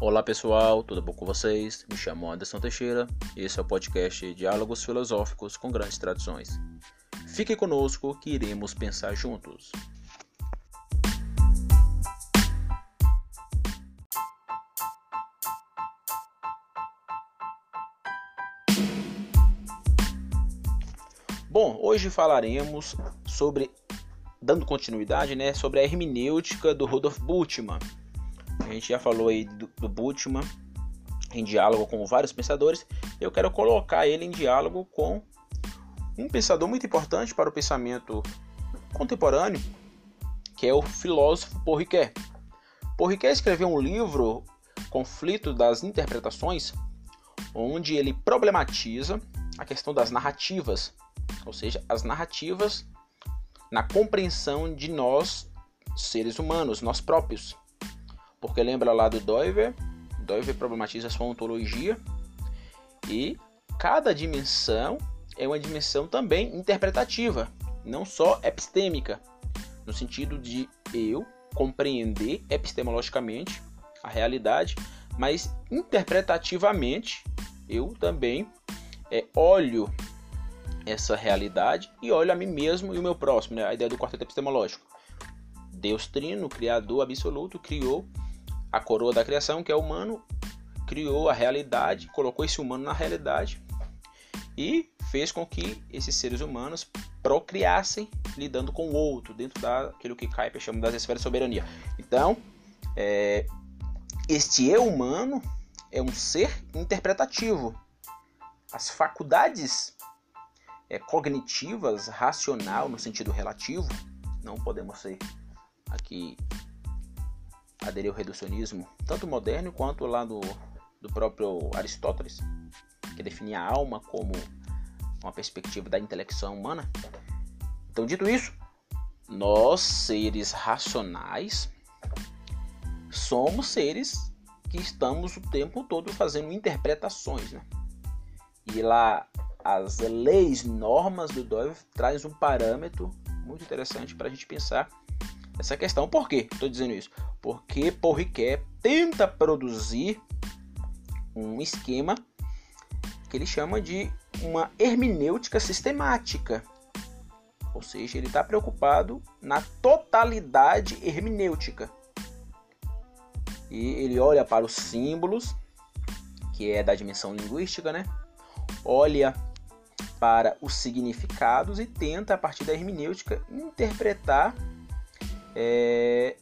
Olá pessoal, tudo bom com vocês? Me chamo Anderson Teixeira e esse é o podcast Diálogos Filosóficos com Grandes Tradições. Fique conosco que iremos pensar juntos. Bom, hoje falaremos sobre, dando continuidade, né, sobre a hermenêutica do Rudolf Bultmann a gente já falou aí do, do Bultmann em diálogo com vários pensadores. Eu quero colocar ele em diálogo com um pensador muito importante para o pensamento contemporâneo, que é o filósofo Paul Ricoeur. Escreveu um livro, Conflito das Interpretações, onde ele problematiza a questão das narrativas, ou seja, as narrativas na compreensão de nós, seres humanos, nós próprios. Porque lembra lá do Doiver, Doiver problematiza sua ontologia e cada dimensão é uma dimensão também interpretativa, não só epistêmica, no sentido de eu compreender epistemologicamente a realidade, mas interpretativamente eu também é, olho essa realidade e olho a mim mesmo e o meu próximo, né? a ideia do quarteto epistemológico. Deus Trino, Criador absoluto, criou a coroa da criação, que é o humano, criou a realidade, colocou esse humano na realidade e fez com que esses seres humanos procriassem lidando com o outro, dentro daquilo que Kuyper chama das esferas de soberania. Então, é, este eu humano é um ser interpretativo. As faculdades é, cognitivas, racional no sentido relativo, não podemos ser aqui aderir ao reducionismo, tanto moderno quanto lá do, do próprio Aristóteles, que definia a alma como uma perspectiva da intelecção humana. Então, dito isso, nós, seres racionais, somos seres que estamos o tempo todo fazendo interpretações. Né? E lá, as leis, normas do Doyle traz um parâmetro muito interessante para a gente pensar essa questão. Por que estou dizendo isso? Porque Paul tenta produzir um esquema que ele chama de uma hermenêutica sistemática. Ou seja, ele está preocupado na totalidade hermenêutica. E ele olha para os símbolos, que é da dimensão linguística, né? Olha para os significados e tenta, a partir da hermenêutica, interpretar é,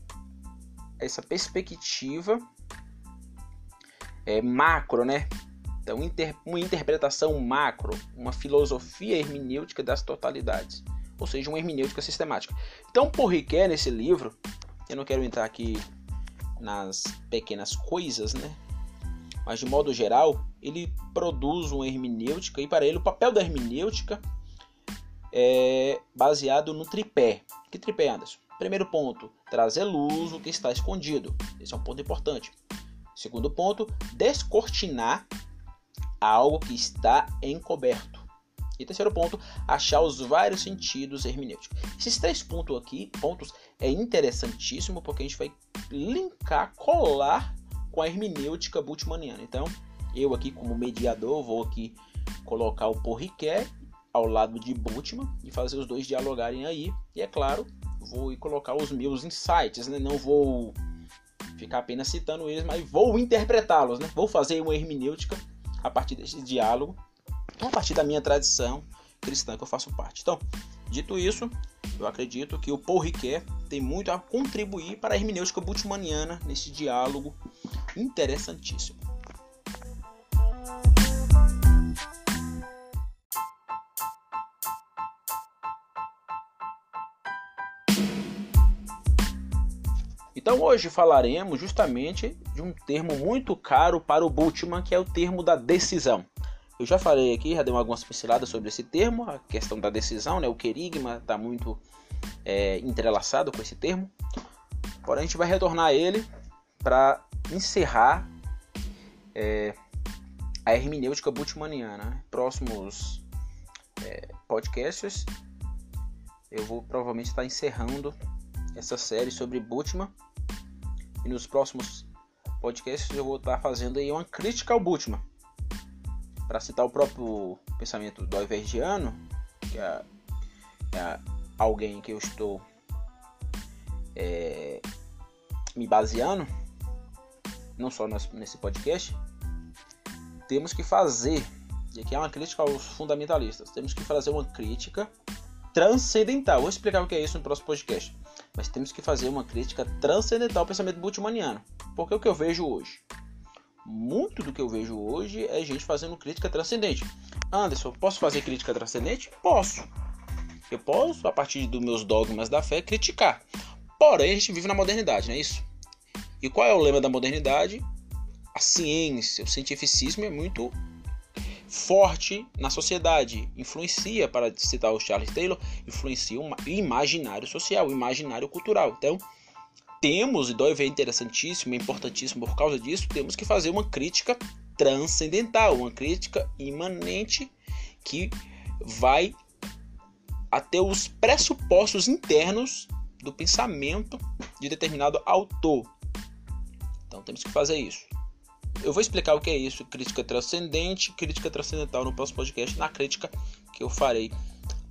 essa perspectiva é, macro, né? Então, inter, uma interpretação macro, uma filosofia hermenêutica das totalidades, ou seja, uma hermenêutica sistemática. Então, por Riquet, nesse livro, eu não quero entrar aqui nas pequenas coisas, né? Mas de modo geral, ele produz uma hermenêutica e para ele o papel da hermenêutica é baseado no tripé. Que tripé, Anderson? Primeiro ponto, trazer luz o que está escondido. Esse é um ponto importante. Segundo ponto, descortinar algo que está encoberto. E terceiro ponto, achar os vários sentidos hermenêuticos. Esses três pontos aqui, pontos é interessantíssimo porque a gente vai linkar, colar com a hermenêutica bultmanniana. Então, eu aqui como mediador vou aqui colocar o Porriquet ao lado de Bultmann e fazer os dois dialogarem aí. E é claro, vou colocar os meus insights, né? Não vou ficar apenas citando eles, mas vou interpretá-los, né? Vou fazer uma hermenêutica a partir desse diálogo, a partir da minha tradição cristã que eu faço parte. Então, dito isso, eu acredito que o Paul Ricoeur tem muito a contribuir para a hermenêutica bultmanniana nesse diálogo interessantíssimo. Então hoje falaremos justamente de um termo muito caro para o Bultmann, que é o termo da decisão. Eu já falei aqui, já dei algumas pinceladas sobre esse termo, a questão da decisão, né? o querigma está muito é, entrelaçado com esse termo. Porém, a gente vai retornar a ele para encerrar é, a hermenêutica bultmanniana. Próximos é, podcasts, eu vou provavelmente estar encerrando essa série sobre Bultmann e nos próximos podcast eu vou estar fazendo aí uma crítica ao Bultmann. Para citar o próprio pensamento do Ivergiano, que é, é alguém que eu estou é, me baseando, não só nesse podcast, temos que fazer, e aqui é uma crítica aos fundamentalistas, temos que fazer uma crítica transcendental. Vou explicar o que é isso no próximo podcast. Mas temos que fazer uma crítica transcendental ao pensamento bultmaniano. Porque o que eu vejo hoje? Muito do que eu vejo hoje é gente fazendo crítica transcendente. Anderson, posso fazer crítica transcendente? Posso. Eu posso, a partir dos meus dogmas da fé, criticar. Porém, a gente vive na modernidade, não é isso? E qual é o lema da modernidade? A ciência, o cientificismo é muito forte na sociedade, influencia, para citar o Charles Taylor, influencia o imaginário social, o imaginário cultural. Então, temos, e dói ver interessantíssimo, é importantíssimo por causa disso, temos que fazer uma crítica transcendental, uma crítica imanente que vai até os pressupostos internos do pensamento de determinado autor. Então temos que fazer isso. Eu vou explicar o que é isso, crítica transcendente, crítica transcendental no próximo podcast, na crítica que eu farei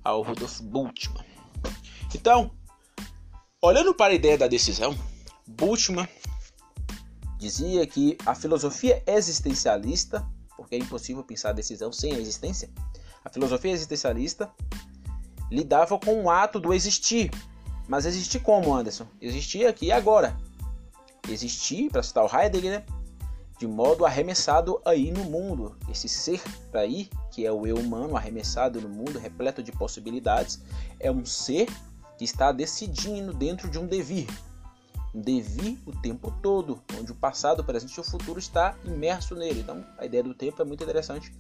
ao Rudolf Bultmann. Então, olhando para a ideia da decisão, Bultmann dizia que a filosofia existencialista, porque é impossível pensar a decisão sem a existência, a filosofia existencialista lidava com o ato do existir. Mas existir como, Anderson? Existir aqui e agora. Existir, para citar o Heidegger, né? De modo arremessado aí no mundo. Esse ser aí, que é o eu humano arremessado no mundo, repleto de possibilidades, é um ser que está decidindo dentro de um devir. Um devir o tempo todo, onde o passado, o presente e o futuro está imerso nele. Então, a ideia do tempo é muito interessante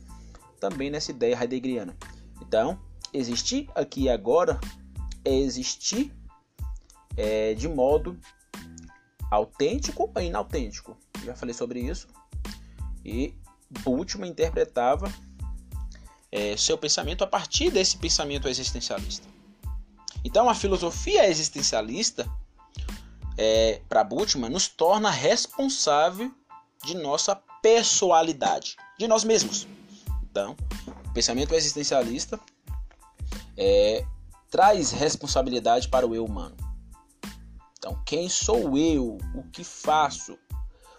também nessa ideia heideggeriana. Então, existir aqui e agora é existir é, de modo autêntico ou inautêntico já falei sobre isso. E Bultmann interpretava é, seu pensamento a partir desse pensamento existencialista. Então, a filosofia existencialista, é, para Bultmann, nos torna responsável de nossa pessoalidade, de nós mesmos. Então, o pensamento existencialista é, traz responsabilidade para o eu humano. Então, quem sou eu? O que faço?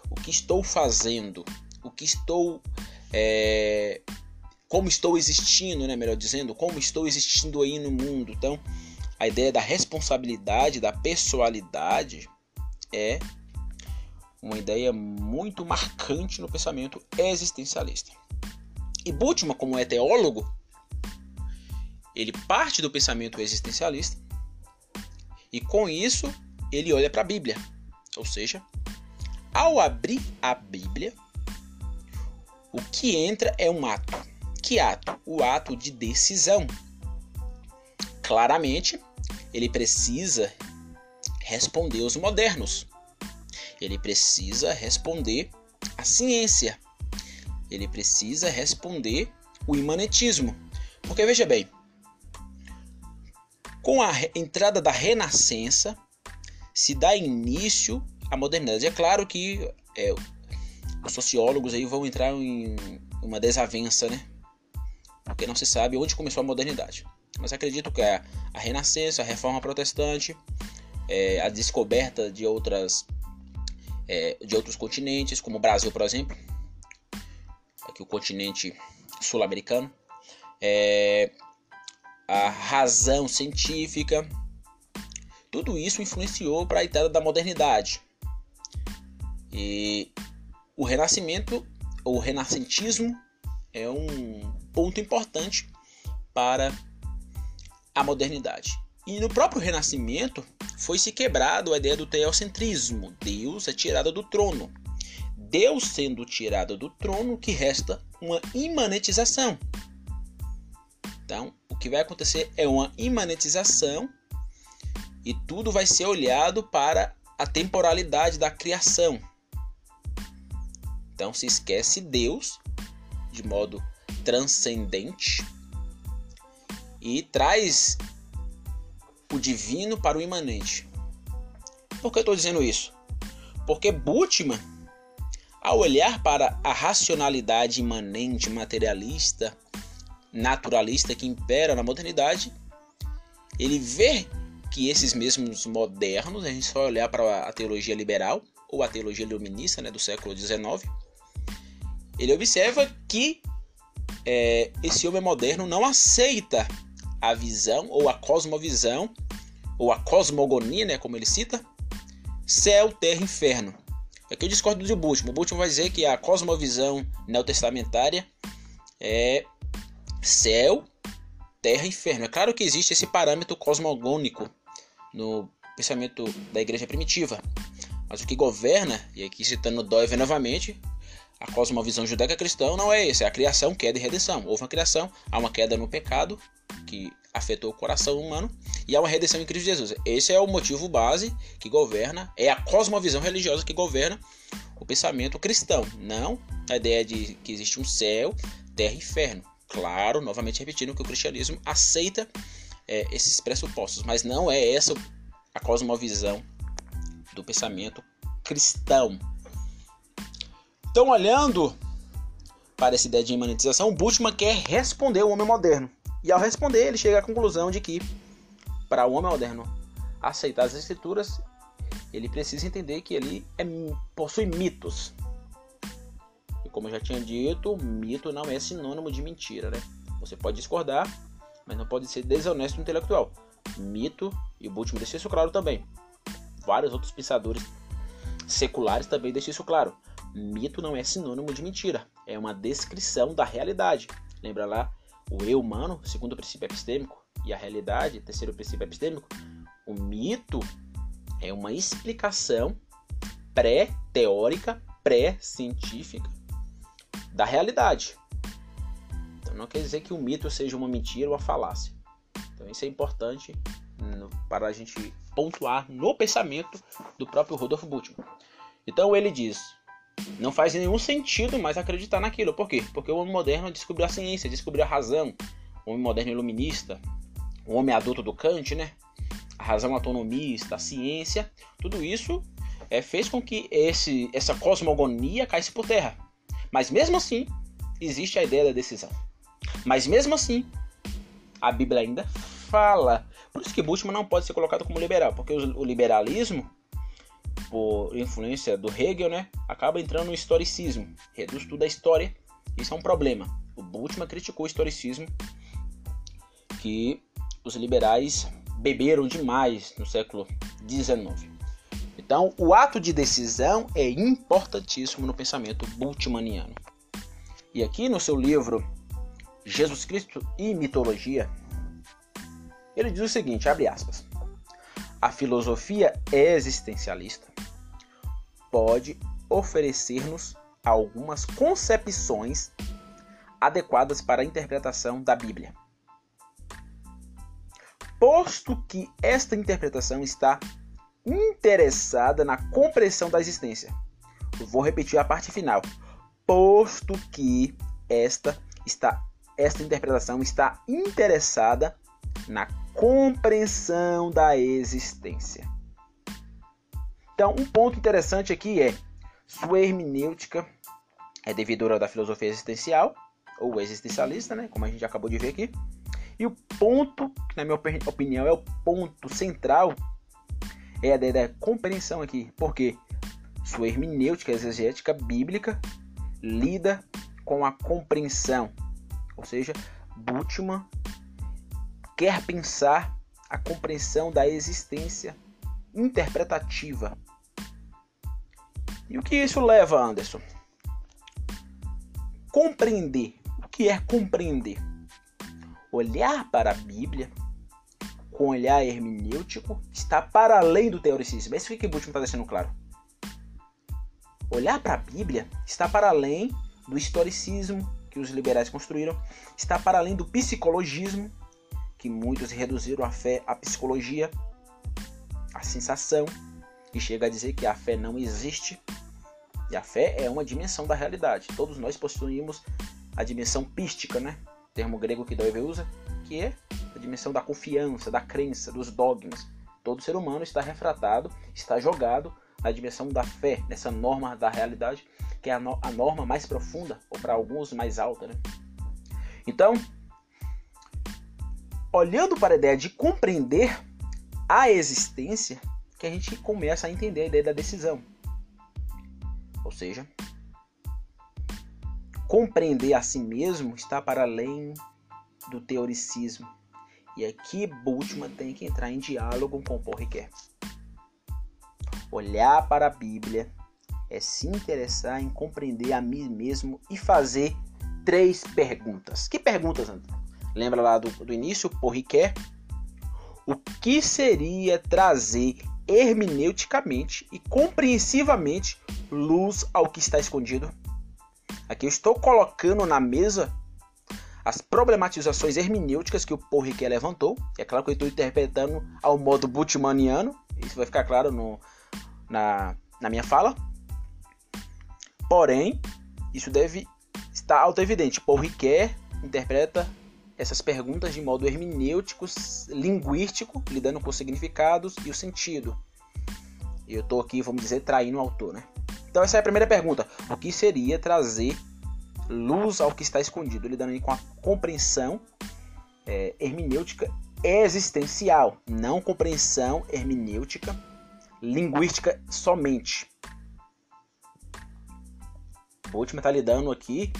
O que estou fazendo, o que estou. É, como estou existindo, né, melhor dizendo, como estou existindo aí no mundo. Então, a ideia da responsabilidade, da pessoalidade é uma ideia muito marcante no pensamento existencialista. E Bultmann, como é teólogo, ele parte do pensamento existencialista e com isso ele olha para a Bíblia, ou seja, ao abrir a Bíblia, o que entra é um ato. Que ato? O ato de decisão. Claramente, ele precisa responder os modernos. Ele precisa responder a ciência. Ele precisa responder o imanetismo. Porque veja bem, com a entrada da Renascença, se dá início a modernidade. É claro que é, os sociólogos aí vão entrar em uma desavença, né? Porque não se sabe onde começou a modernidade. Mas acredito que a, a Renascença, a Reforma Protestante, é, a descoberta de outras é, de outros continentes, como o Brasil, por exemplo, aqui o continente sul-americano, é, a razão científica, tudo isso influenciou para a entrada da modernidade. E o renascimento, ou renascentismo, é um ponto importante para a modernidade. E no próprio renascimento foi se quebrado a ideia do teocentrismo. Deus é tirado do trono. Deus sendo tirado do trono, que resta uma imanetização. Então, o que vai acontecer é uma imanetização e tudo vai ser olhado para a temporalidade da criação. Então se esquece Deus de modo transcendente e traz o divino para o imanente. Por que eu estou dizendo isso? Porque Bultmann Ao olhar para a racionalidade imanente materialista, naturalista que impera na modernidade, ele vê que esses mesmos modernos, a gente só olhar para a teologia liberal ou a teologia iluminista né, do século XIX, ele observa que é, esse homem moderno não aceita a visão ou a cosmovisão ou a cosmogonia, né, como ele cita, céu, terra, inferno. Aqui eu discordo do Bultmann. O Bultmann vai dizer que a cosmovisão neotestamentária é céu, terra e inferno. É claro que existe esse parâmetro cosmogônico no pensamento da igreja primitiva. Mas o que governa, e aqui citando Doeve novamente, a cosmovisão judaica cristã não é esse, é a criação, queda e redenção. Houve uma criação, há uma queda no pecado que afetou o coração humano e há uma redenção em Cristo Jesus. Esse é o motivo base que governa, é a cosmovisão religiosa que governa o pensamento cristão, não a ideia de que existe um céu, terra e inferno. Claro, novamente repetindo que o cristianismo aceita é, esses pressupostos, mas não é essa a cosmovisão do pensamento cristão. Então, olhando para essa ideia de imanentização, Bultmann quer responder o homem moderno. E ao responder, ele chega à conclusão de que, para o homem moderno aceitar as escrituras, ele precisa entender que ele é, possui mitos. E como eu já tinha dito, mito não é sinônimo de mentira, né? Você pode discordar, mas não pode ser desonesto intelectual. Mito, e o Bultmann deixa isso claro também. Vários outros pensadores seculares também deixam isso claro. Mito não é sinônimo de mentira, é uma descrição da realidade. Lembra lá o eu humano, segundo princípio epistêmico, e a realidade, terceiro princípio epistêmico? O mito é uma explicação pré-teórica, pré-científica da realidade. Então não quer dizer que o mito seja uma mentira ou uma falácia. Então isso é importante para a gente pontuar no pensamento do próprio Rudolf Bultmann. Então ele diz: não faz nenhum sentido mais acreditar naquilo. Por quê? Porque o homem moderno descobriu a ciência, descobriu a razão. O homem moderno iluminista, o homem adulto do Kant, né? A razão autonomista, a ciência, tudo isso é, fez com que esse, essa cosmogonia caísse por terra. Mas mesmo assim, existe a ideia da decisão. Mas mesmo assim, a Bíblia ainda fala. Por isso que Bultmann não pode ser colocado como liberal, porque o liberalismo por influência do Hegel, né, acaba entrando no historicismo, reduz tudo à história. Isso é um problema. O Bultmann criticou o historicismo, que os liberais beberam demais no século XIX. Então, o ato de decisão é importantíssimo no pensamento bultmanniano. E aqui no seu livro Jesus Cristo e Mitologia, ele diz o seguinte, abre aspas: A filosofia existencialista pode oferecer-nos algumas concepções adequadas para a interpretação da Bíblia. Posto que esta interpretação está interessada na compreensão da existência. Vou repetir a parte final. Posto que esta está esta interpretação está interessada na compreensão da existência. Então, um ponto interessante aqui é sua hermenêutica é devedora da filosofia existencial ou existencialista, né, como a gente acabou de ver aqui. E o ponto, que na minha opinião é o ponto central, é a da compreensão aqui, porque sua hermenêutica exegética bíblica lida com a compreensão, ou seja, Bultmann quer pensar a compreensão da existência interpretativa e o que isso leva, Anderson? Compreender. O que é compreender? Olhar para a Bíblia com olhar hermenêutico está para além do teoricismo. É isso que Bultmann está deixando claro. Olhar para a Bíblia está para além do historicismo que os liberais construíram, está para além do psicologismo, que muitos reduziram a fé à psicologia, à sensação, e chega a dizer que a fé não existe, e a fé é uma dimensão da realidade. Todos nós possuímos a dimensão pística, né? Termo grego que Doeve usa, que é a dimensão da confiança, da crença, dos dogmas. Todo ser humano está refratado, está jogado na dimensão da fé, nessa norma da realidade que é a, no a norma mais profunda, ou para alguns mais alta. Né? Então, olhando para a ideia de compreender a existência, que a gente começa a entender a ideia da decisão. Ou seja, compreender a si mesmo está para além do teoricismo. E aqui Bultmann tem que entrar em diálogo com Paul Ricoeur. Olhar para a Bíblia é se interessar em compreender a mim mesmo e fazer três perguntas. Que perguntas, André? Lembra lá do, do início, Ricoeur? O que seria trazer hermeneuticamente e compreensivamente luz ao que está escondido? Aqui eu estou colocando na mesa as problematizações hermenêuticas que o Ricoeur levantou. É claro que eu estou interpretando ao modo Bultmanniano. Isso vai ficar claro no, na, na minha fala. Porém, isso deve estar auto-evidente. Ricoeur interpreta essas perguntas de modo hermenêutico, linguístico, lidando com os significados e o sentido. Eu estou aqui, vamos dizer, traindo o autor, né? Então essa é a primeira pergunta. O que seria trazer luz ao que está escondido? Lidando com a compreensão é, hermenêutica existencial, não compreensão hermenêutica linguística somente. O último está lidando aqui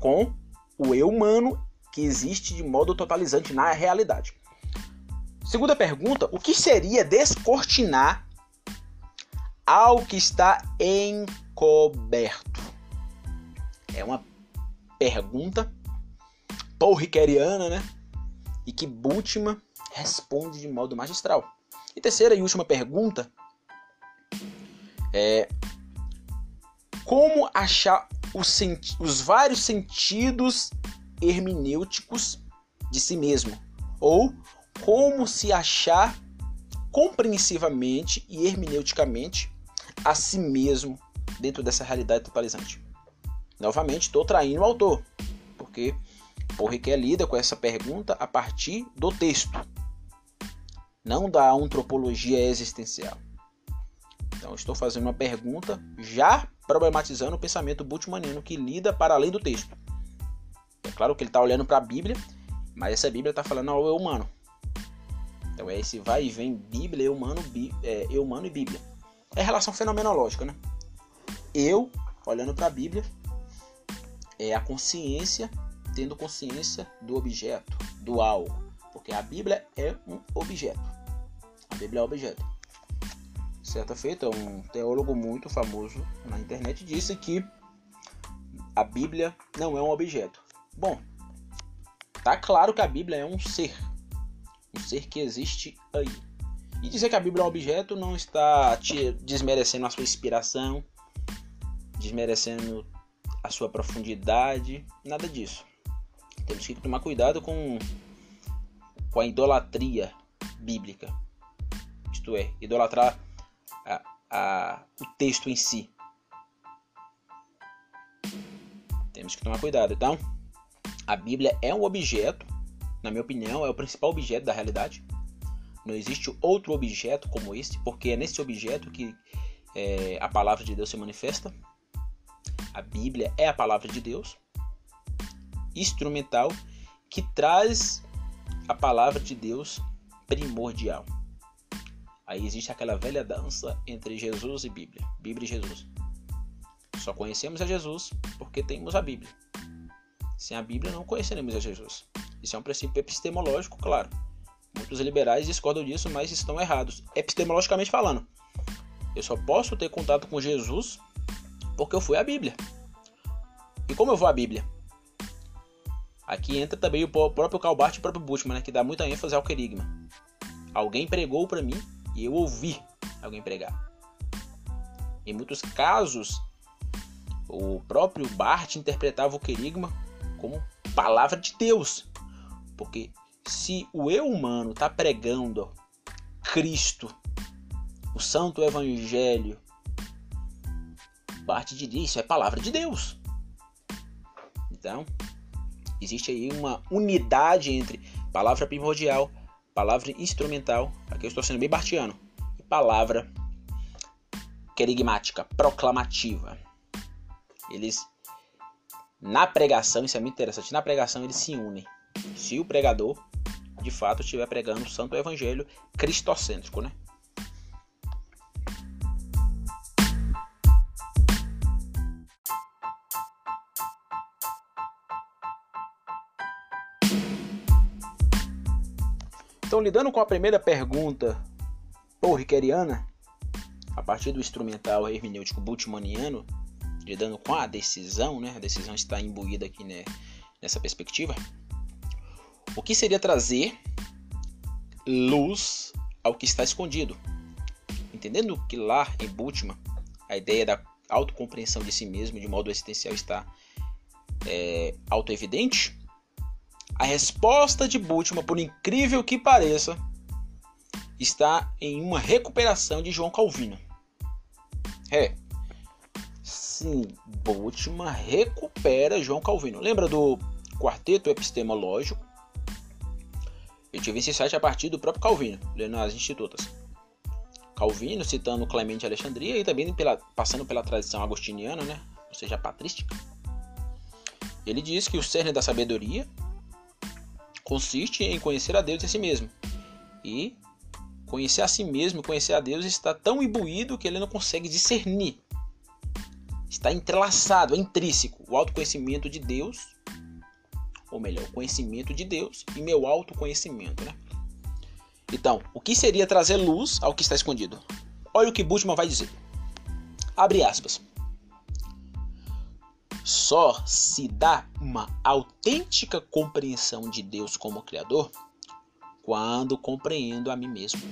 com o eu humano que existe de modo totalizante na realidade. Segunda pergunta: o que seria descortinar ao que está encoberto? É uma pergunta paulriqueriana, né? E que Bultmann responde de modo magistral. E terceira e última pergunta é como achar os, os vários sentidos hermenêuticos de si mesmo, ou como se achar compreensivamente e hermeneuticamente a si mesmo dentro dessa realidade totalizante. Novamente, estou traindo o autor, porque Porriquet lida com essa pergunta a partir do texto, não da antropologia existencial. Então, estou fazendo uma pergunta já problematizando o pensamento bultmanniano que lida para além do texto. Claro que ele está olhando para a Bíblia, mas essa Bíblia está falando ao eu humano. Então é esse vai e vem Bíblia, eu humano, bí, é, eu humano e Bíblia. É relação fenomenológica, né? Eu, olhando para a Bíblia, é a consciência tendo consciência do objeto, do algo. Porque a Bíblia é um objeto. A Bíblia é um objeto. Certa feita, um teólogo muito famoso na internet disse que a Bíblia não é um objeto. Bom, tá claro que a Bíblia é um ser, um ser que existe aí. E dizer que a Bíblia é um objeto não está te desmerecendo a sua inspiração, desmerecendo a sua profundidade, nada disso. Temos que tomar cuidado com, com a idolatria bíblica, isto é, idolatrar a, a, o texto em si. Temos que tomar cuidado, então. A Bíblia é um objeto, na minha opinião, é o principal objeto da realidade. Não existe outro objeto como esse, porque é nesse objeto que é, a palavra de Deus se manifesta. A Bíblia é a palavra de Deus, instrumental, que traz a palavra de Deus primordial. Aí existe aquela velha dança entre Jesus e Bíblia, Bíblia e Jesus. Só conhecemos a Jesus porque temos a Bíblia. Sem a Bíblia não conheceremos a Jesus. Isso é um princípio epistemológico, claro. Muitos liberais discordam disso, mas estão errados. Epistemologicamente falando, eu só posso ter contato com Jesus porque eu fui à Bíblia. E como eu vou à Bíblia? Aqui entra também o próprio Calbart e o próprio Bushman, né, que dá muita ênfase ao querigma. Alguém pregou para mim e eu ouvi alguém pregar. Em muitos casos, o próprio Bart interpretava o querigma como palavra de Deus. Porque se o eu humano está pregando Cristo, o Santo Evangelho, parte de isso é palavra de Deus. Então, existe aí uma unidade entre palavra primordial, palavra instrumental, aqui eu estou sendo bem bartiano, e palavra querigmática, proclamativa. eles na pregação, isso é muito interessante, na pregação eles se unem. Se o pregador de fato estiver pregando o santo evangelho cristocêntrico, né? Então, lidando com a primeira pergunta porriqueriana, a partir do instrumental hermenêutico bultmanniano, lidando com a decisão, né? A decisão está imbuída aqui né? nessa perspectiva. O que seria trazer luz ao que está escondido? Entendendo que lá em Bultmann, a ideia da autocompreensão de si mesmo de modo existencial está é, autoevidente, a resposta de Bultmann, por incrível que pareça, está em uma recuperação de João Calvino. É. Sim, Bultmann recupera João Calvino. Lembra do quarteto epistemológico? Eu tive esse site a partir do próprio Calvino, lendo as institutas. Calvino citando Clemente Alexandria e também pela, passando pela tradição agostiniana, né? ou seja, patrística. Ele diz que o cerne da sabedoria consiste em conhecer a Deus e a si mesmo. E conhecer a si mesmo, conhecer a Deus está tão imbuído que ele não consegue discernir. Está entrelaçado, é intrínseco. O autoconhecimento de Deus, ou melhor, o conhecimento de Deus e meu autoconhecimento, né? Então, o que seria trazer luz ao que está escondido? Olha o que Bultmann vai dizer. Abre aspas só se dá uma autêntica compreensão de Deus como Criador quando compreendo a mim mesmo,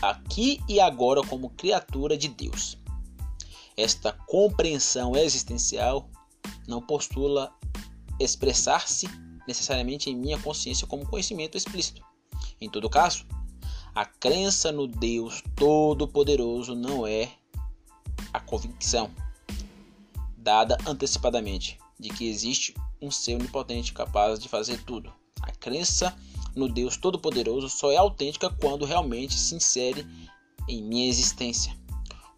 aqui e agora como criatura de Deus. Esta compreensão existencial não postula expressar-se necessariamente em minha consciência como conhecimento explícito. Em todo caso, a crença no Deus Todo-Poderoso não é a convicção dada antecipadamente de que existe um ser onipotente capaz de fazer tudo. A crença no Deus Todo-Poderoso só é autêntica quando realmente se insere em minha existência,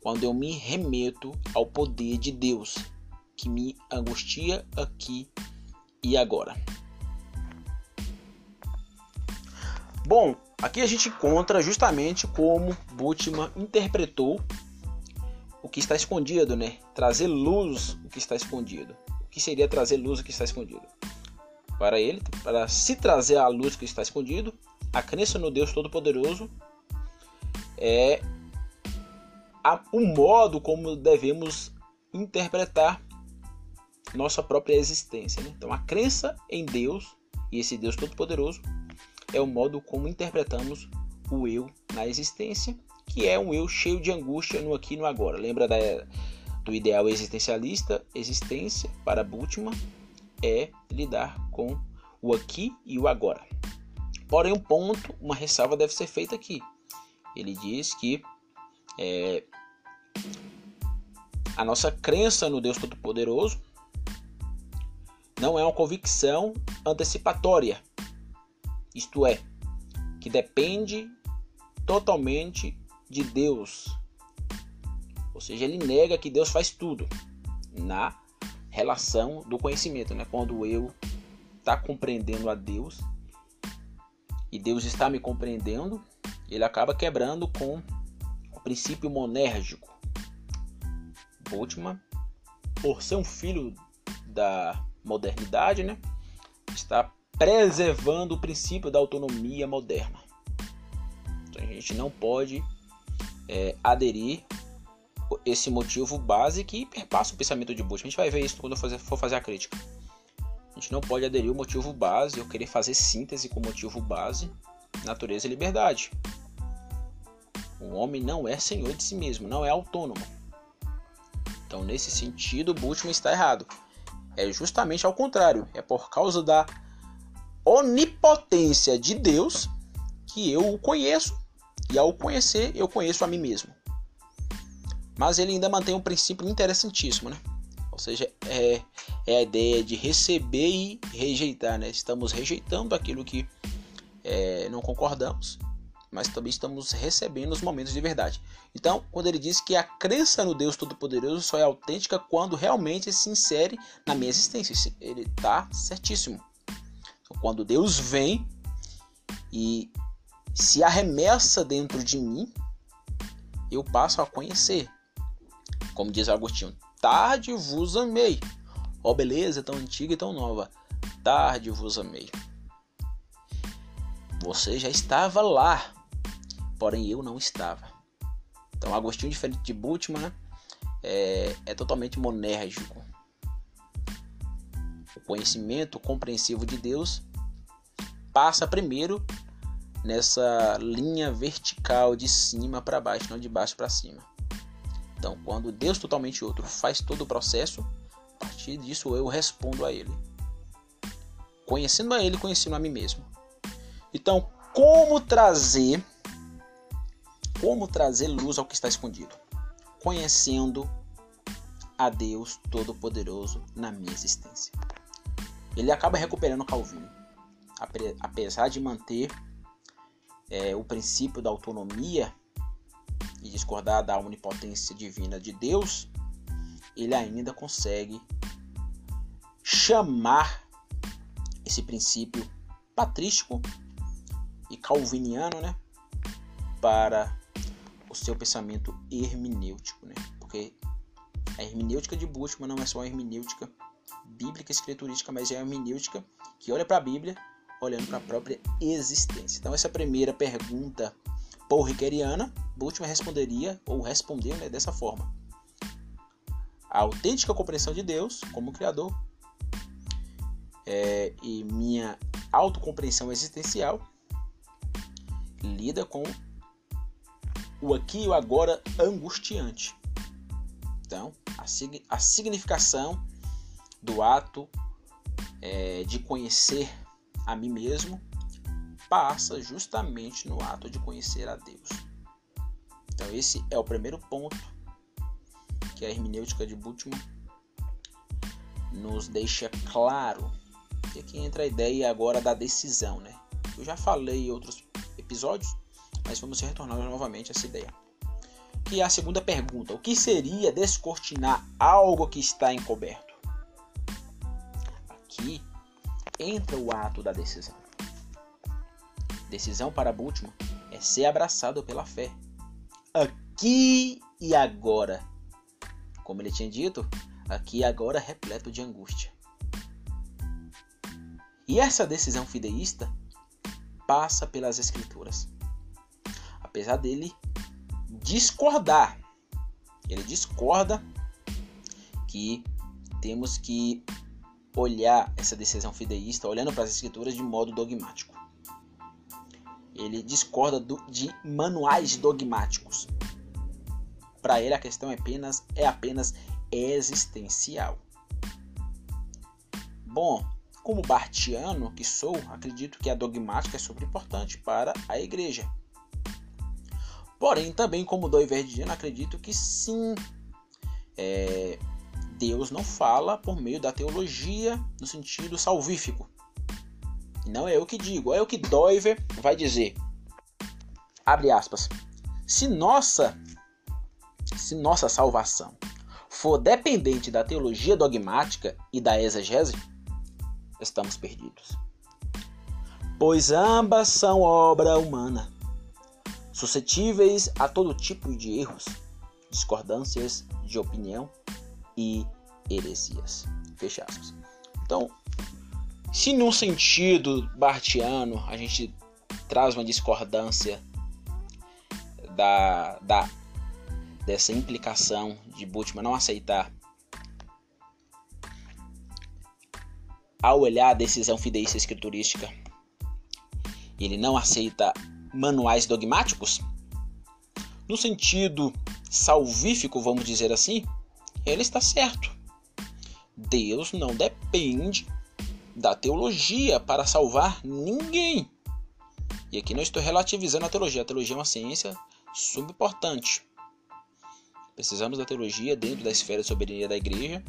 quando eu me remeto ao poder de Deus que me angustia aqui e agora. Bom, aqui a gente encontra justamente como Bultmann interpretou o que está escondido, né? Trazer luz o que está escondido. O que seria trazer luz o que está escondido? Para ele, para se trazer a luz que está escondido, a crença no Deus Todo-Poderoso é a, o modo como devemos interpretar nossa própria existência. Né? Então, a crença em Deus e esse Deus Todo-Poderoso é o modo como interpretamos o eu na existência que é um eu cheio de angústia no aqui e no agora. Lembra da, do ideal existencialista? Existência, para Bultmann, é lidar com o aqui e o agora. Porém, um ponto, uma ressalva deve ser feita aqui. Ele diz que é, a nossa crença no Deus Todo-Poderoso não é uma convicção antecipatória, isto é, que depende totalmente de Deus. Ou seja, ele nega que Deus faz tudo na relação do conhecimento, né? Quando eu está compreendendo a Deus e Deus está me compreendendo, ele acaba quebrando com o princípio monérgico. Bultmann, por ser um filho da modernidade, né, está preservando o princípio da autonomia moderna. Então a gente não pode é, aderir esse motivo base que perpassa o pensamento de Bush. A gente vai ver isso quando for fazer a crítica. A gente não pode aderir o motivo base ou querer fazer síntese com o motivo base, natureza e liberdade. O homem não é senhor de si mesmo, não é autônomo. Então, nesse sentido, Bultmann está errado. É justamente ao contrário. É por causa da onipotência de Deus que eu o conheço e ao conhecer, eu conheço a mim mesmo. Mas ele ainda mantém um princípio interessantíssimo, né? Ou seja, é, é a ideia de receber e rejeitar, né? Estamos rejeitando aquilo que é, não concordamos mas também estamos recebendo os momentos de verdade. Então, quando ele diz que a crença no Deus Todo-Poderoso só é autêntica quando realmente se insere na minha existência, ele está certíssimo. Então, quando Deus vem e se arremessa dentro de mim, eu passo a conhecer. Como diz Agostinho, tarde vos amei. Ó oh, beleza tão antiga e tão nova, tarde vos amei. Você já estava lá, porém eu não estava. Então Agostinho, diferente de Bultmann, é, é totalmente monérgico. O conhecimento compreensivo de Deus passa primeiro nessa linha vertical de cima para baixo, não de baixo para cima. Então, quando Deus totalmente outro faz todo o processo, a partir disso eu respondo a Ele. Conhecendo a Ele, conhecendo a mim mesmo. Então, como trazer como trazer luz ao que está escondido? Conhecendo a Deus Todo-Poderoso na minha existência. Ele acaba recuperando Calvino, apesar de manter é, o princípio da autonomia e discordar da onipotência divina de Deus, ele ainda consegue chamar esse princípio patrístico e calviniano, né, para seu pensamento hermenêutico, né? Porque a hermenêutica de Bushman não é só a hermenêutica bíblica escriturística, mas é a hermenêutica que olha para a Bíblia olhando para a própria existência. Então essa primeira pergunta paul-rickeriana, Bultmann responderia ou respondeu né, dessa forma: a autêntica compreensão de Deus como Criador é, e minha autocompreensão existencial lida com o aqui e o agora angustiante. Então, a, sig a significação do ato é, de conhecer a mim mesmo passa justamente no ato de conhecer a Deus. Então, esse é o primeiro ponto que a hermenêutica de Bultmann nos deixa claro. E aqui entra a ideia agora da decisão, né? Eu já falei em outros episódios, mas vamos retornar novamente a essa ideia. Que é a segunda pergunta: o que seria descortinar algo que está encoberto? Aqui entra o ato da decisão. Decisão para Bultmann é ser abraçado pela fé. Aqui e agora. Como ele tinha dito, aqui e agora repleto de angústia. E essa decisão fideísta passa pelas Escrituras. Apesar dele discordar, ele discorda que temos que olhar essa decisão fideísta olhando para as Escrituras de modo dogmático. Ele discorda do, de manuais dogmáticos. Para ele a questão é apenas, é apenas existencial. Bom, como bartiano que sou, acredito que a dogmática é super importante para a igreja. Porém, também como doiverdiano, acredito que sim, é, Deus não fala por meio da teologia no sentido salvífico. Não é eu que digo, é o que Doiver vai dizer. Abre aspas. Se nossa, se nossa salvação for dependente da teologia dogmática e da exegese, estamos perdidos. Pois ambas são obra humana, suscetíveis a todo tipo de erros, discordâncias de opinião e heresias. Fecha aspas. Então, se num sentido bartiano a gente traz uma discordância da, da dessa implicação de Bultmann não aceitar ao olhar a decisão fideísta escriturística, ele não aceita manuais dogmáticos? No sentido salvífico, vamos dizer assim, ele está certo. Deus não depende da teologia para salvar ninguém. E aqui não estou relativizando a teologia. A teologia é uma ciência subimportante. Precisamos da teologia dentro da esfera de soberania da igreja,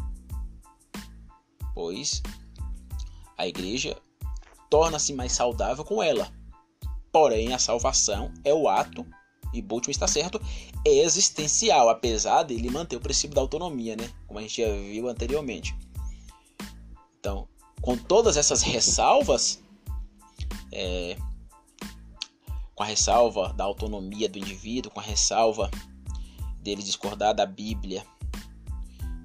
pois a igreja torna-se mais saudável com ela. Porém, a salvação é o ato, e Bultmann está certo, existencial, apesar dele manter o princípio da autonomia, né? Como a gente já viu anteriormente. Então, com todas essas ressalvas, é, com a ressalva da autonomia do indivíduo, com a ressalva dele discordar da Bíblia,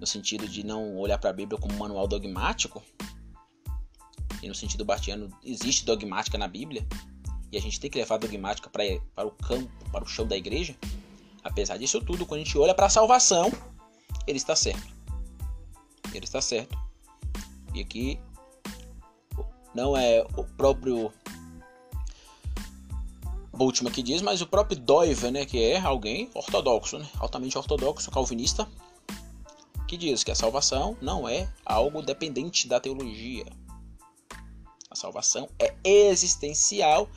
no sentido de não olhar para a Bíblia como um manual dogmático, e no sentido bartiano existe dogmática na Bíblia, e a gente tem que levar a dogmática para, para o campo, para o chão da igreja, apesar disso tudo, quando a gente olha para a salvação, ele está certo. Ele está certo. E aqui não é o próprio Bultmann que diz, mas o próprio Doiver, né, que é alguém ortodoxo, né, altamente ortodoxo, calvinista, que diz que a salvação não é algo dependente da teologia. A salvação é existencial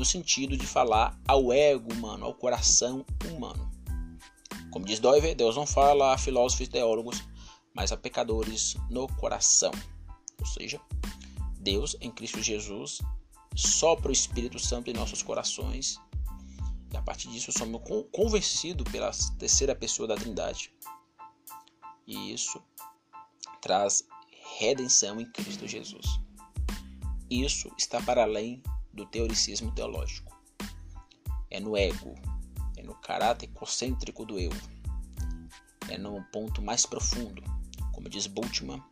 no sentido de falar ao ego humano, ao coração humano. Como diz Doiver, Deus não fala a filósofos e teólogos, mas a pecadores no coração. Ou seja, Deus em Cristo Jesus sopra o Espírito Santo em nossos corações e a partir disso somos convencidos pela terceira pessoa da Trindade. E isso traz redenção em Cristo Jesus. Isso está para além do teoricismo teológico. É no ego, é no caráter concêntrico do eu, é no ponto mais profundo, como diz Bultmann,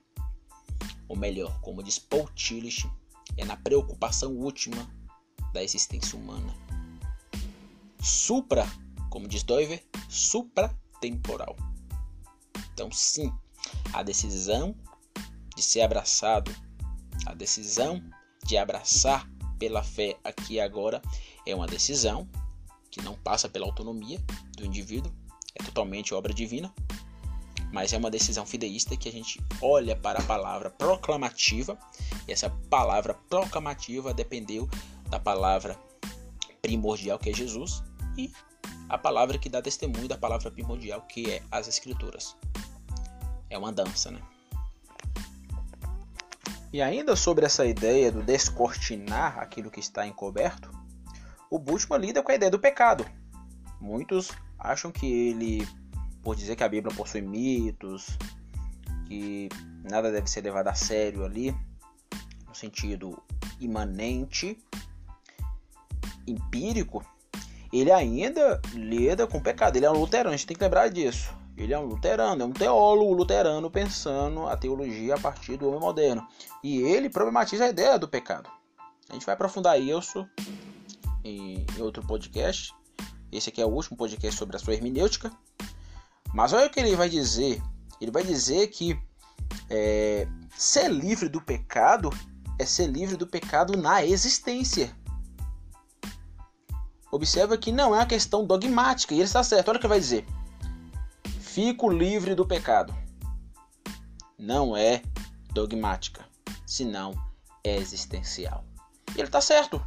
ou melhor, como diz Paul Tillich, é na preocupação última da existência humana. Supra, como diz Doiver, supratemporal. Então, sim, a decisão de ser abraçado, a decisão de abraçar pela fé aqui e agora é uma decisão que não passa pela autonomia do indivíduo, é totalmente obra divina, mas é uma decisão fideísta que a gente olha para a palavra proclamativa, e essa palavra proclamativa dependeu da palavra primordial que é Jesus e a palavra que dá testemunho da palavra primordial que é as escrituras. É uma dança, né? E ainda sobre essa ideia do descortinar aquilo que está encoberto, o Bultmann lida com a ideia do pecado. Muitos acham que ele, por dizer que a Bíblia possui mitos, que nada deve ser levado a sério ali, no sentido imanente, empírico, ele ainda lida com o pecado. Ele é um luterano, a gente tem que lembrar disso. Ele é um luterano, é um teólogo luterano pensando a teologia a partir do homem moderno. E ele problematiza a ideia do pecado. A gente vai aprofundar isso em, outro podcast. Esse aqui é o último podcast sobre a sua hermenêutica. Mas olha o que ele vai dizer. Ele vai dizer que é, ser livre do pecado é ser livre do pecado na existência. Observa que não é uma questão dogmática. E ele está certo. Olha o que ele vai dizer fico livre do pecado. Não é dogmática, senão é existencial. E ele está certo.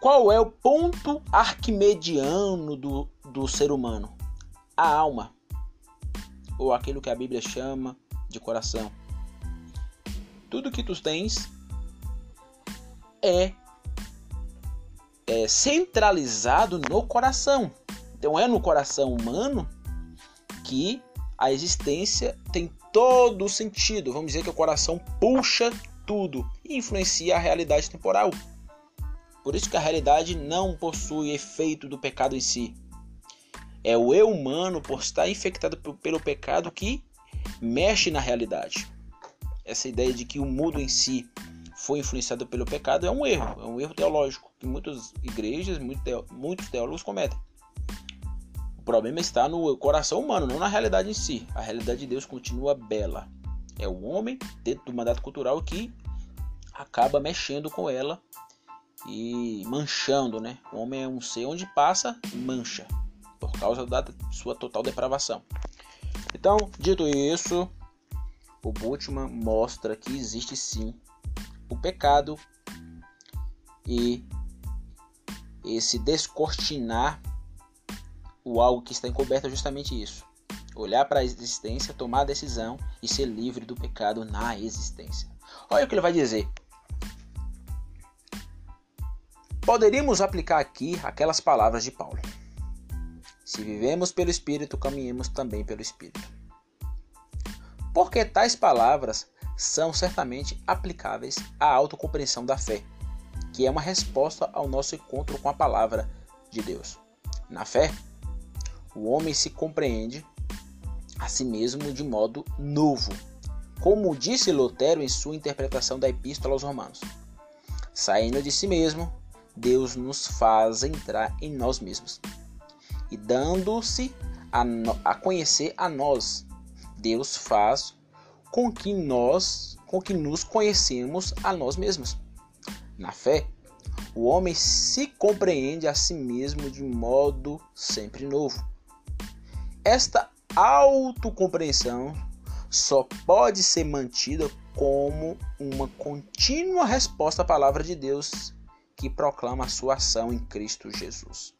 Qual é o ponto arquimediano do, do ser humano? A alma, ou aquilo que a Bíblia chama de coração. Tudo que tu tens é, é centralizado no coração. Então é no coração humano que a existência tem todo o sentido. Vamos dizer que o coração puxa tudo e influencia a realidade temporal. Por isso que a realidade não possui efeito do pecado em si. É o eu humano, por estar infectado pelo pecado, que mexe na realidade. Essa ideia de que o mundo em si foi influenciado pelo pecado é um erro, é um erro teológico que muitas igrejas, muitos teólogos cometem. O problema está no coração humano, não na realidade em si. A realidade de Deus continua bela. É o homem, dentro do mandato cultural, que acaba mexendo com ela e manchando, né? O homem é um ser onde passa, mancha, por causa da sua total depravação. Então, dito isso, o Bultmann mostra que existe sim o pecado e esse descortinar o algo que está encoberto é justamente isso. Olhar para a existência, tomar a decisão e ser livre do pecado na existência. Olha o que ele vai dizer. poderíamos aplicar aqui aquelas palavras de Paulo. Se vivemos pelo Espírito, caminhemos também pelo Espírito. Porque tais palavras são certamente aplicáveis à autocompreensão da fé, que é uma resposta ao nosso encontro com a palavra de Deus. Na fé, o homem se compreende a si mesmo de modo novo, como disse Lutero em sua interpretação da Epístola aos Romanos. Saindo de si mesmo, Deus nos faz entrar em nós mesmos e dando-se a, a conhecer a nós, Deus faz com que nós, com que nos conhecemos a nós mesmos. Na fé, o homem se compreende a si mesmo de modo sempre novo. Esta autocompreensão só pode ser mantida como uma contínua resposta à palavra de Deus que proclama a sua ação em Cristo Jesus.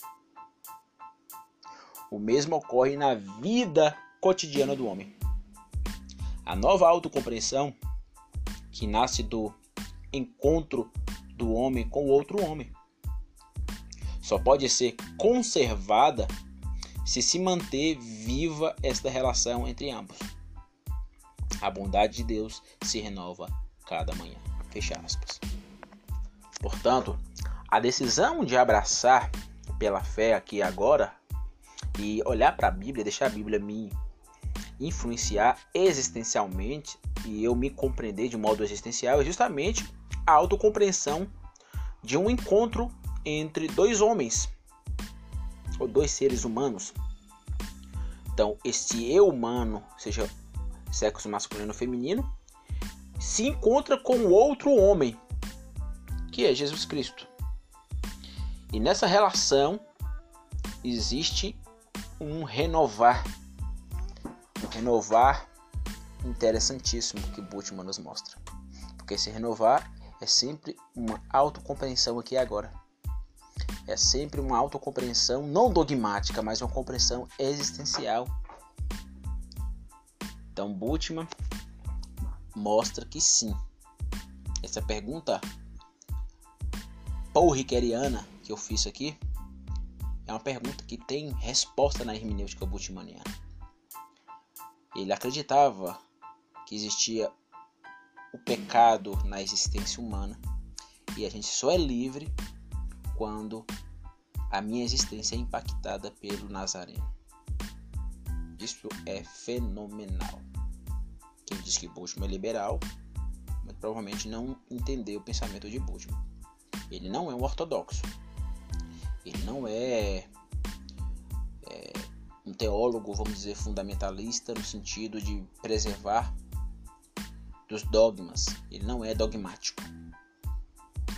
O mesmo ocorre na vida cotidiana do homem. A nova autocompreensão, que nasce do encontro do homem com outro homem, só pode ser conservada se se manter viva esta relação entre ambos. A bondade de Deus se renova cada manhã. Fecha aspas. Portanto, a decisão de abraçar pela fé aqui agora e olhar para a Bíblia, deixar a Bíblia me influenciar existencialmente e eu me compreender de modo existencial é justamente a autocompreensão de um encontro entre dois homens ou dois seres humanos. Então, esse eu humano, seja sexo masculino ou feminino, se encontra com outro homem, que é Jesus Cristo. E nessa relação existe um renovar. Um renovar interessantíssimo que Bultmann nos mostra. Porque esse renovar é sempre uma autocompreensão aqui e agora. É sempre uma autocompreensão não dogmática, mas uma compreensão existencial. Então Bultmann mostra que sim. Essa pergunta paul rickeriana que eu fiz aqui é uma pergunta que tem resposta na hermenêutica bultmanniana. Ele acreditava que existia o pecado na existência humana e a gente só é livre quando a minha existência é impactada pelo Nazareno. Isso é fenomenal. Quem diz que Bultmann é liberal, mas provavelmente não entendeu o pensamento de Bultmann. Ele não é um ortodoxo. Ele não é, é um teólogo, vamos dizer, fundamentalista no sentido de preservar dos dogmas. Ele não é dogmático.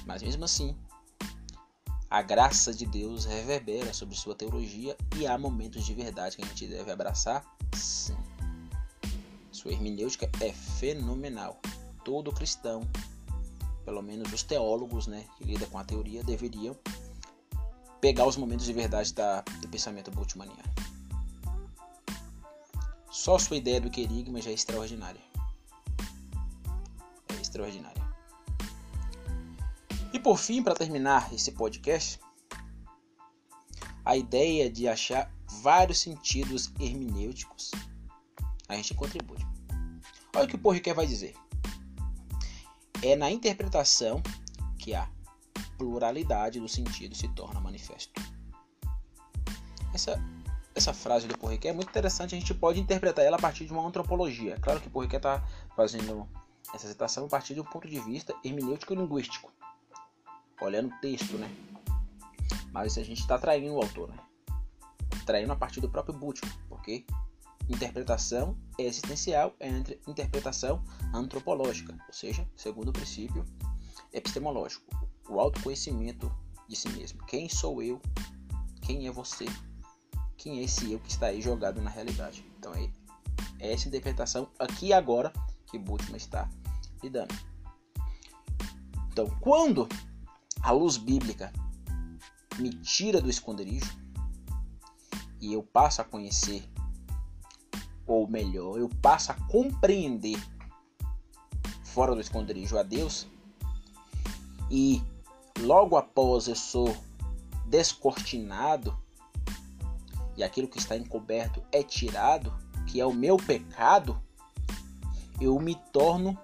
Mas mesmo assim, a graça de Deus reverbera sobre sua teologia e há momentos de verdade que a gente deve abraçar? Sim. Sua hermenêutica é fenomenal. Todo cristão, pelo menos os teólogos né, que lidam com a teoria, deveriam pegar os momentos de verdade da, do pensamento bultmanniano. Só sua ideia do querigma já é extraordinária. É extraordinária. E por fim, para terminar esse podcast, a ideia de achar vários sentidos hermenêuticos, a gente contribui. Olha o que o Porriquet vai dizer. É na interpretação que há pluralidade do sentido se torna manifesto. Essa, essa frase do Porriquet é muito interessante, a gente pode interpretar ela a partir de uma antropologia. Claro que Porriquet está fazendo essa citação a partir de um ponto de vista hermenêutico linguístico, olhando o texto, né? Mas a gente está traindo o autor, né? Traindo a partir do próprio Bultmann, porque interpretação existencial é entre interpretação antropológica, ou seja, segundo o princípio epistemológico o autoconhecimento de si mesmo. Quem sou eu? Quem é você? Quem é esse eu que está aí jogado na realidade? Então é, é essa interpretação aqui e agora que Bultmann está lidando. Então, quando a luz bíblica me tira do esconderijo e eu passo a conhecer, ou melhor, eu passo a compreender fora do esconderijo a Deus. E logo após eu sou descortinado e aquilo que está encoberto é tirado, que é o meu pecado, eu me torno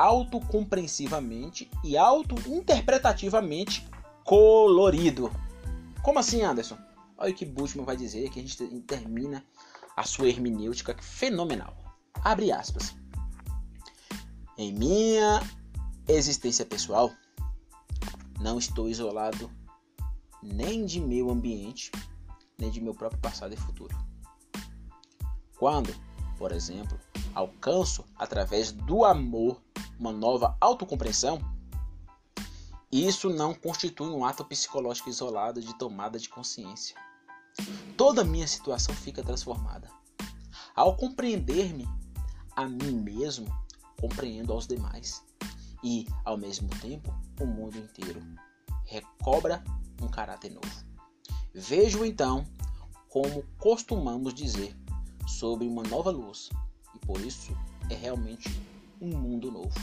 autocompreensivamente e autointerpretativamente colorido. Como assim, Anderson? Olha o que Bultmann vai dizer, que a gente termina a sua hermenêutica fenomenal. Abre aspas. Em minha existência pessoal, não estou isolado nem de meu ambiente, nem de meu próprio passado e futuro. Quando, por exemplo, alcanço através do amor uma nova autocompreensão, isso não constitui um ato psicológico isolado de tomada de consciência. Toda minha situação fica transformada. Ao compreender-me a mim mesmo, compreendo aos demais. E, ao mesmo tempo, o mundo inteiro recobra um caráter novo. Vejo então como costumamos dizer sobre uma nova luz, e por isso é realmente um mundo novo.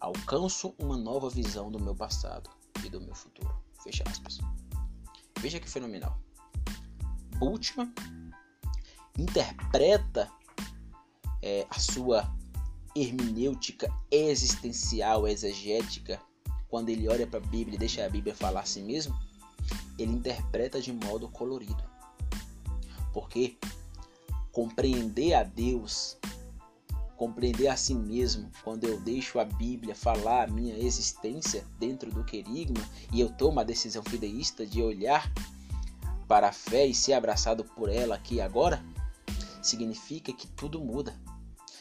Alcanço uma nova visão do meu passado e do meu futuro. Fecha aspas. Veja que fenomenal. Bultmann interpreta é, a sua hermenêutica existencial, exegética, quando ele olha para a Bíblia e deixa a Bíblia falar a si mesmo, ele interpreta de modo colorido. Porque compreender a Deus, compreender a si mesmo, quando eu deixo a Bíblia falar a minha existência dentro do querigma e eu tomo a decisão fideísta de olhar para a fé e ser abraçado por ela aqui e agora, significa que tudo muda.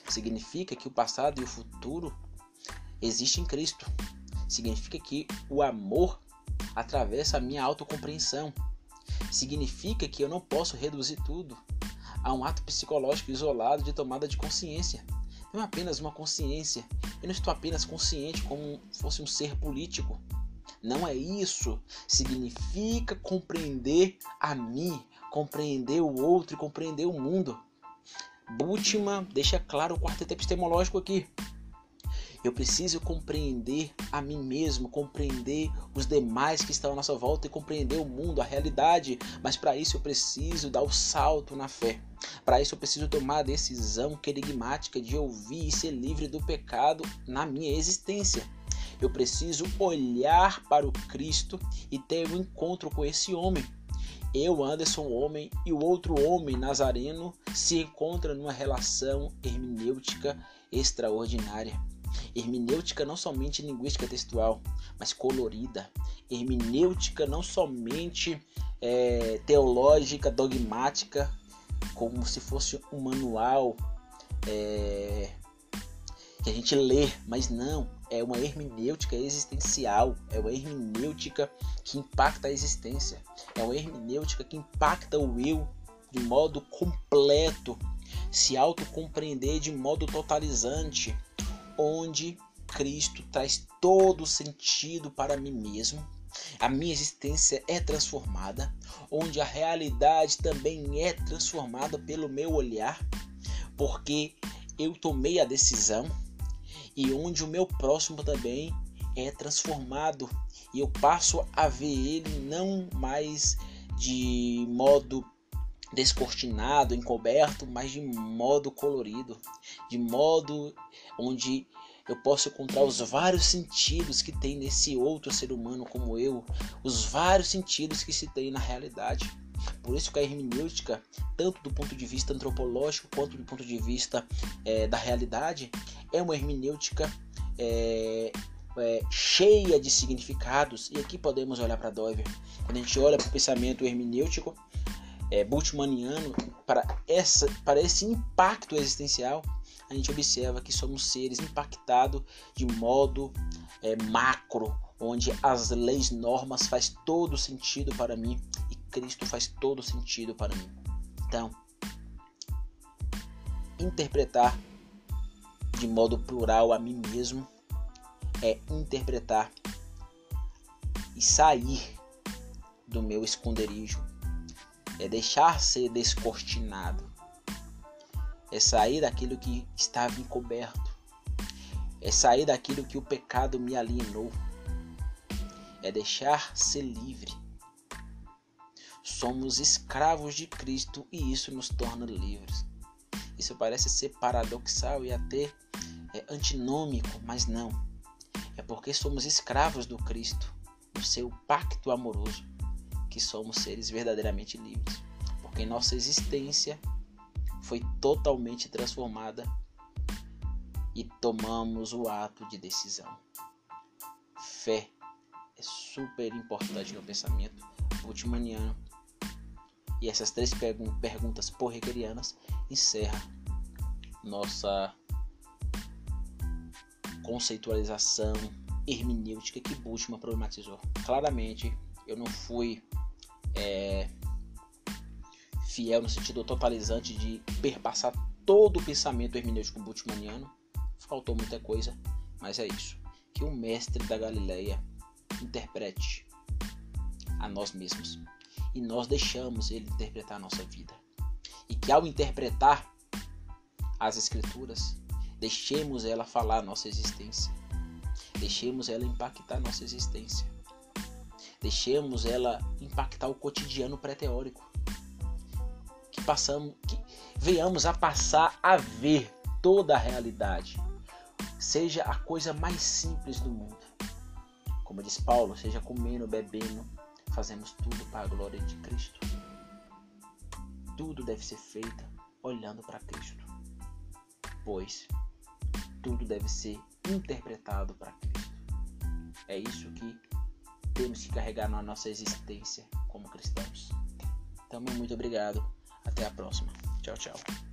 Significa que o passado e o futuro existem em Cristo. Significa que o amor atravessa a minha autocompreensão. Significa que eu não posso reduzir tudo a um ato psicológico isolado de tomada de consciência. Não é apenas uma consciência. Eu não estou apenas consciente como fosse um ser político. Não é isso. Significa compreender a mim, compreender o outro e compreender o mundo. Bultmann deixa claro o quarteto epistemológico aqui. Eu preciso compreender a mim mesmo, compreender os demais que estão à nossa volta e compreender o mundo, a realidade. Mas para isso eu preciso dar o salto na fé. Para isso eu preciso tomar a decisão querigmática de ouvir e ser livre do pecado na minha existência. Eu preciso olhar para o Cristo e ter um encontro com esse homem. Eu, Anderson, homem, e o outro homem, Nazareno, se encontram numa relação hermenêutica extraordinária. Hermenêutica não somente linguística textual, mas colorida. Hermenêutica não somente é, teológica, dogmática, como se fosse um manual é, que a gente lê, mas não, é uma hermenêutica existencial, é uma hermenêutica que impacta a existência, é uma hermenêutica que impacta o eu de modo completo, se autocompreender de modo totalizante, onde Cristo traz todo o sentido para mim mesmo. A minha existência é transformada, onde a realidade também é transformada pelo meu olhar, porque eu tomei a decisão e onde o meu próximo também é transformado e eu passo a ver ele não mais de modo descortinado, encoberto, mas de modo colorido, de modo onde eu posso encontrar os vários sentidos que tem nesse outro ser humano como eu, os vários sentidos que se tem na realidade. Por isso que a hermenêutica, tanto do ponto de vista antropológico quanto do ponto de vista é, da realidade, é uma hermenêutica é, é, cheia de significados. E aqui podemos olhar para Dover. Quando a gente olha para o pensamento hermenêutico é, bultmanniano, para, essa, para esse impacto existencial, a gente observa que somos seres impactados de modo é, macro, onde as leis, normas faz todo sentido para mim e Cristo faz todo sentido para mim. Então, interpretar de modo plural a mim mesmo é interpretar e sair do meu esconderijo, é deixar ser descortinado, é sair daquilo que estava encoberto, é sair daquilo que o pecado me alienou, é deixar ser livre. Somos escravos de Cristo e isso nos torna livres. Isso parece ser paradoxal e até é, antinômico, mas não. É porque somos escravos do Cristo, no seu pacto amoroso, que somos seres verdadeiramente livres. Porque nossa existência foi totalmente transformada e tomamos o ato de decisão. Fé é super importante no pensamento ultimaniano. E essas três perguntas porreguerianas encerra nossa conceitualização hermenêutica que Bultmann problematizou. Claramente, eu não fui é, fiel no sentido totalizante de perpassar todo o pensamento hermenêutico bultmanniano. Faltou muita coisa, mas é isso. Que o mestre da Galileia interprete a nós mesmos e nós deixamos ele interpretar a nossa vida. E que ao interpretar as escrituras, deixemos ela falar a nossa existência. Deixemos ela impactar a nossa existência. Deixemos ela impactar o cotidiano pré-teórico. Que passamos, que venhamos a passar a ver toda a realidade. Seja a coisa mais simples do mundo. Como diz Paulo, seja comendo, bebendo, fazemos tudo para a glória de Cristo. Tudo deve ser feito olhando para Cristo, pois tudo deve ser interpretado para Cristo. É isso que temos que carregar na nossa existência como cristãos. Então, muito obrigado. Até a próxima. Tchau, tchau.